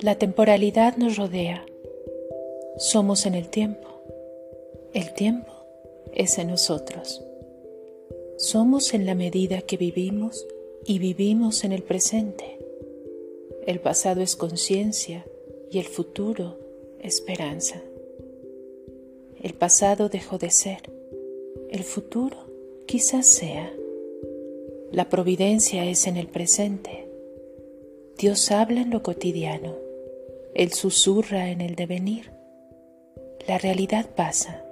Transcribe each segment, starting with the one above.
La temporalidad nos rodea. Somos en el tiempo. El tiempo es en nosotros. Somos en la medida que vivimos y vivimos en el presente. El pasado es conciencia y el futuro esperanza. El pasado dejó de ser. El futuro quizás sea. La providencia es en el presente. Dios habla en lo cotidiano. Él susurra en el devenir. La realidad pasa.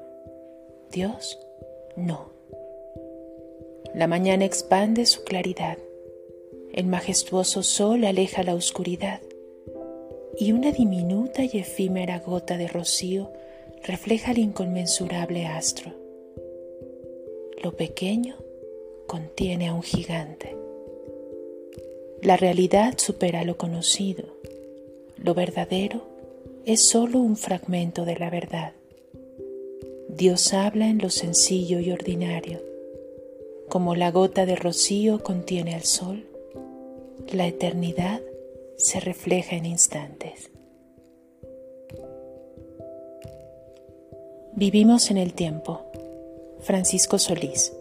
Dios no. La mañana expande su claridad. El majestuoso sol aleja la oscuridad. Y una diminuta y efímera gota de rocío refleja el inconmensurable astro. Lo pequeño contiene a un gigante. La realidad supera lo conocido. Lo verdadero es solo un fragmento de la verdad. Dios habla en lo sencillo y ordinario. Como la gota de rocío contiene al sol, la eternidad se refleja en instantes. Vivimos en el tiempo. Francisco Solís.